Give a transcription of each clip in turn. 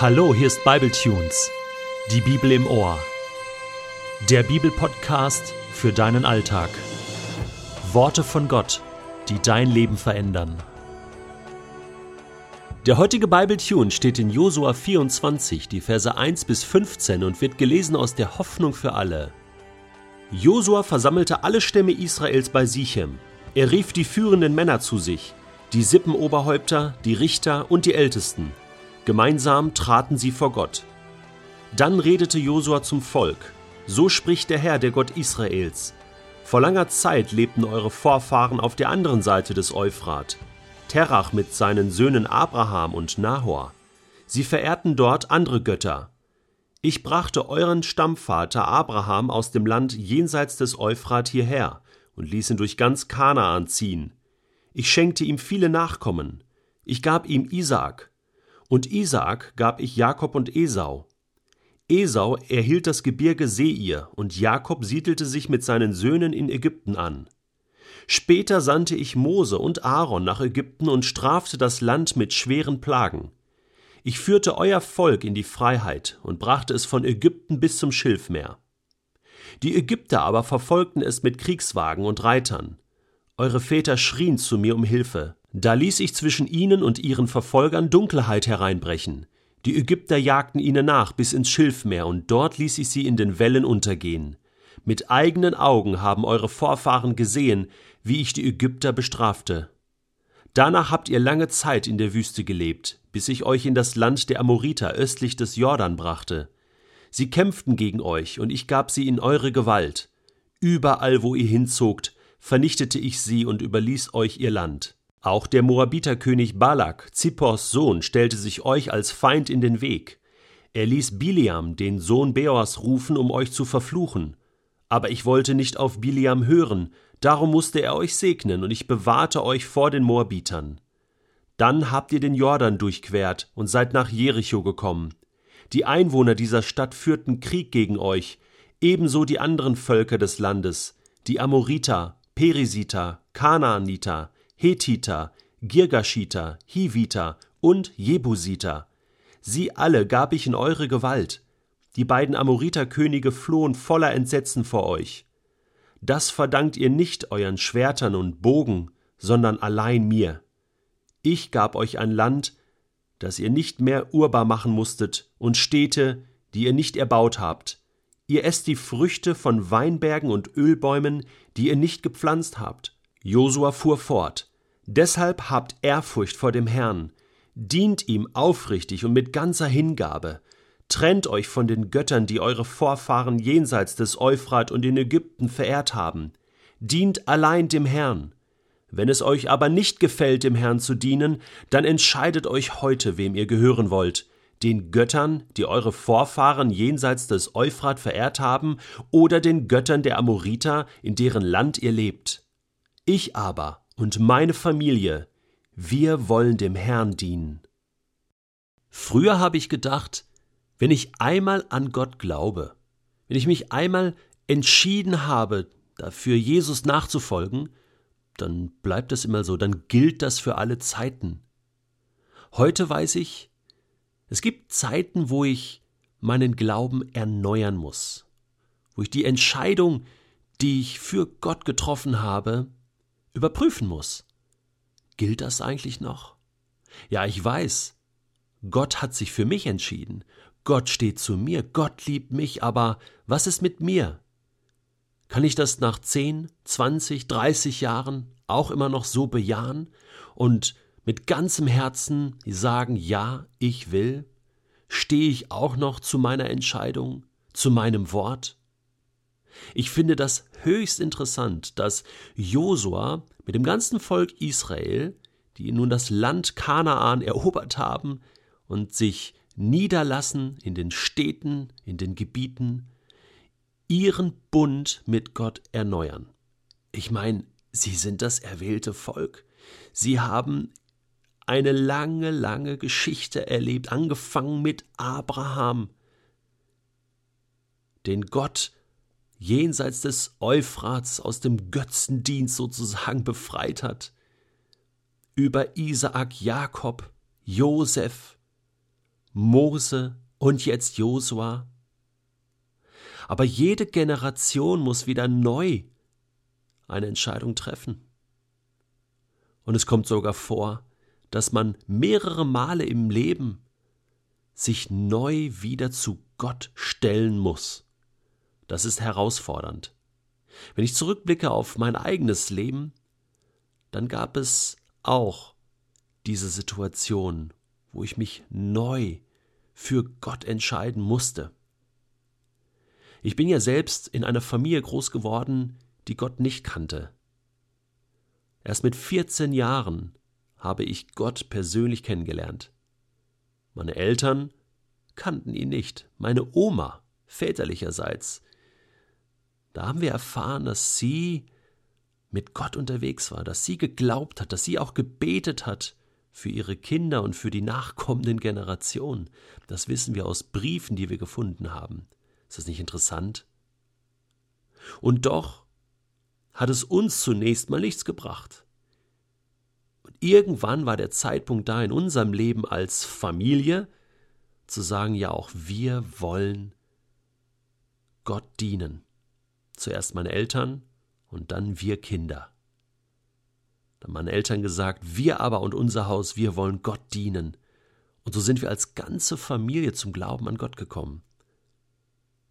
Hallo, hier ist Bibletunes, die Bibel im Ohr. Der Bibelpodcast für deinen Alltag. Worte von Gott, die dein Leben verändern. Der heutige Bibletune steht in Josua 24, die Verse 1 bis 15 und wird gelesen aus der Hoffnung für alle. Josua versammelte alle Stämme Israels bei Sichem. Er rief die führenden Männer zu sich, die Sippenoberhäupter, die Richter und die Ältesten Gemeinsam traten sie vor Gott. Dann redete Josua zum Volk: So spricht der Herr, der Gott Israels. Vor langer Zeit lebten eure Vorfahren auf der anderen Seite des Euphrat. Terach mit seinen Söhnen Abraham und Nahor. Sie verehrten dort andere Götter. Ich brachte euren Stammvater Abraham aus dem Land jenseits des Euphrat hierher und ließ ihn durch ganz Kanaan ziehen. Ich schenkte ihm viele Nachkommen. Ich gab ihm Isaak, und Isaak gab ich Jakob und Esau. Esau erhielt das Gebirge Seir, und Jakob siedelte sich mit seinen Söhnen in Ägypten an. Später sandte ich Mose und Aaron nach Ägypten und strafte das Land mit schweren Plagen. Ich führte euer Volk in die Freiheit und brachte es von Ägypten bis zum Schilfmeer. Die Ägypter aber verfolgten es mit Kriegswagen und Reitern. Eure Väter schrien zu mir um Hilfe. Da ließ ich zwischen ihnen und ihren Verfolgern Dunkelheit hereinbrechen. Die Ägypter jagten ihnen nach bis ins Schilfmeer, und dort ließ ich sie in den Wellen untergehen. Mit eigenen Augen haben eure Vorfahren gesehen, wie ich die Ägypter bestrafte. Danach habt ihr lange Zeit in der Wüste gelebt, bis ich euch in das Land der Amoriter östlich des Jordan brachte. Sie kämpften gegen euch, und ich gab sie in eure Gewalt. Überall, wo ihr hinzogt, vernichtete ich sie und überließ euch ihr Land. Auch der Moabiterkönig Balak, Zippors Sohn, stellte sich euch als Feind in den Weg. Er ließ Biliam, den Sohn Beors, rufen, um euch zu verfluchen. Aber ich wollte nicht auf Biliam hören, darum musste er euch segnen, und ich bewahrte euch vor den Moabitern. Dann habt ihr den Jordan durchquert und seid nach Jericho gekommen. Die Einwohner dieser Stadt führten Krieg gegen euch, ebenso die anderen Völker des Landes, die Amoriter, Perisiter, Kanaaniter, Hethiter, Girgashiter, Hiviter und Jebusiter. Sie alle gab ich in eure Gewalt. Die beiden Amoriterkönige flohen voller Entsetzen vor euch. Das verdankt ihr nicht euren Schwertern und Bogen, sondern allein mir. Ich gab euch ein Land, das ihr nicht mehr urbar machen musstet, und Städte, die ihr nicht erbaut habt. Ihr esst die Früchte von Weinbergen und Ölbäumen, die ihr nicht gepflanzt habt. Josua fuhr fort. Deshalb habt Ehrfurcht vor dem Herrn, dient ihm aufrichtig und mit ganzer Hingabe, trennt euch von den Göttern, die eure Vorfahren jenseits des Euphrat und in Ägypten verehrt haben, dient allein dem Herrn. Wenn es euch aber nicht gefällt, dem Herrn zu dienen, dann entscheidet euch heute, wem ihr gehören wollt, den Göttern, die eure Vorfahren jenseits des Euphrat verehrt haben, oder den Göttern der Amoriter, in deren Land ihr lebt. Ich aber und meine Familie, wir wollen dem Herrn dienen. Früher habe ich gedacht, wenn ich einmal an Gott glaube, wenn ich mich einmal entschieden habe, dafür Jesus nachzufolgen, dann bleibt das immer so, dann gilt das für alle Zeiten. Heute weiß ich, es gibt Zeiten, wo ich meinen Glauben erneuern muss, wo ich die Entscheidung, die ich für Gott getroffen habe, überprüfen muss. Gilt das eigentlich noch? Ja, ich weiß, Gott hat sich für mich entschieden. Gott steht zu mir, Gott liebt mich, aber was ist mit mir? Kann ich das nach 10, 20, 30 Jahren auch immer noch so bejahen und mit ganzem Herzen sagen, ja, ich will? Stehe ich auch noch zu meiner Entscheidung, zu meinem Wort? Ich finde das höchst interessant, dass Josua mit dem ganzen Volk Israel, die nun das Land Kanaan erobert haben und sich niederlassen in den Städten, in den Gebieten, ihren Bund mit Gott erneuern. Ich meine, sie sind das erwählte Volk. Sie haben eine lange, lange Geschichte erlebt, angefangen mit Abraham, den Gott jenseits des Euphrats aus dem Götzendienst sozusagen befreit hat, über Isaak, Jakob, Josef, Mose und jetzt Josua. Aber jede Generation muss wieder neu eine Entscheidung treffen. Und es kommt sogar vor, dass man mehrere Male im Leben sich neu wieder zu Gott stellen muss. Das ist herausfordernd. Wenn ich zurückblicke auf mein eigenes Leben, dann gab es auch diese Situation, wo ich mich neu für Gott entscheiden musste. Ich bin ja selbst in einer Familie groß geworden, die Gott nicht kannte. Erst mit 14 Jahren habe ich Gott persönlich kennengelernt. Meine Eltern kannten ihn nicht, meine Oma väterlicherseits. Da haben wir erfahren, dass sie mit Gott unterwegs war, dass sie geglaubt hat, dass sie auch gebetet hat für ihre Kinder und für die nachkommenden Generationen. Das wissen wir aus Briefen, die wir gefunden haben. Ist das nicht interessant? Und doch hat es uns zunächst mal nichts gebracht. Und irgendwann war der Zeitpunkt da in unserem Leben als Familie, zu sagen, ja, auch wir wollen Gott dienen. Zuerst meine Eltern und dann wir Kinder. Da haben meine Eltern gesagt, wir aber und unser Haus, wir wollen Gott dienen. Und so sind wir als ganze Familie zum Glauben an Gott gekommen.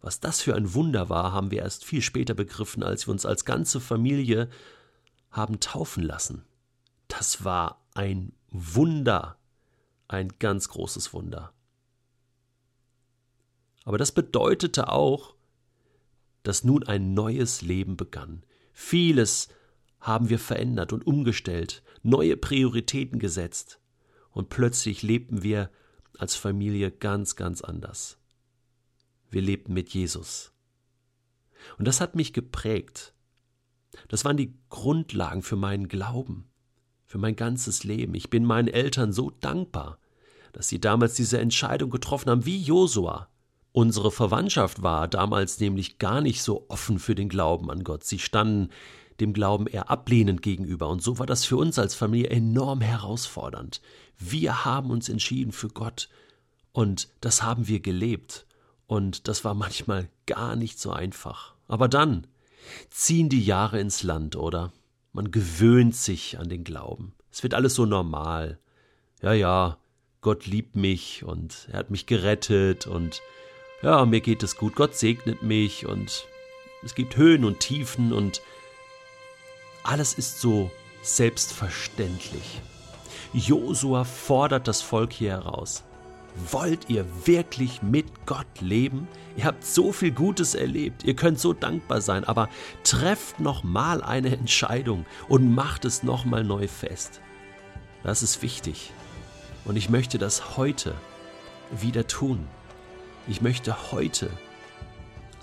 Was das für ein Wunder war, haben wir erst viel später begriffen, als wir uns als ganze Familie haben taufen lassen. Das war ein Wunder, ein ganz großes Wunder. Aber das bedeutete auch, dass nun ein neues Leben begann. Vieles haben wir verändert und umgestellt, neue Prioritäten gesetzt, und plötzlich lebten wir als Familie ganz, ganz anders. Wir lebten mit Jesus. Und das hat mich geprägt. Das waren die Grundlagen für meinen Glauben, für mein ganzes Leben. Ich bin meinen Eltern so dankbar, dass sie damals diese Entscheidung getroffen haben, wie Josua. Unsere Verwandtschaft war damals nämlich gar nicht so offen für den Glauben an Gott. Sie standen dem Glauben eher ablehnend gegenüber. Und so war das für uns als Familie enorm herausfordernd. Wir haben uns entschieden für Gott und das haben wir gelebt. Und das war manchmal gar nicht so einfach. Aber dann ziehen die Jahre ins Land, oder? Man gewöhnt sich an den Glauben. Es wird alles so normal. Ja, ja, Gott liebt mich und er hat mich gerettet und ja, mir geht es gut, Gott segnet mich und es gibt Höhen und Tiefen und alles ist so selbstverständlich. Josua fordert das Volk hier heraus. Wollt ihr wirklich mit Gott leben? Ihr habt so viel Gutes erlebt, ihr könnt so dankbar sein, aber trefft noch mal eine Entscheidung und macht es noch mal neu fest. Das ist wichtig. Und ich möchte das heute wieder tun. Ich möchte heute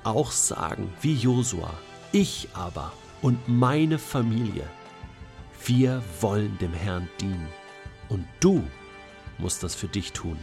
auch sagen, wie Josua, ich aber und meine Familie, wir wollen dem Herrn dienen. Und du musst das für dich tun.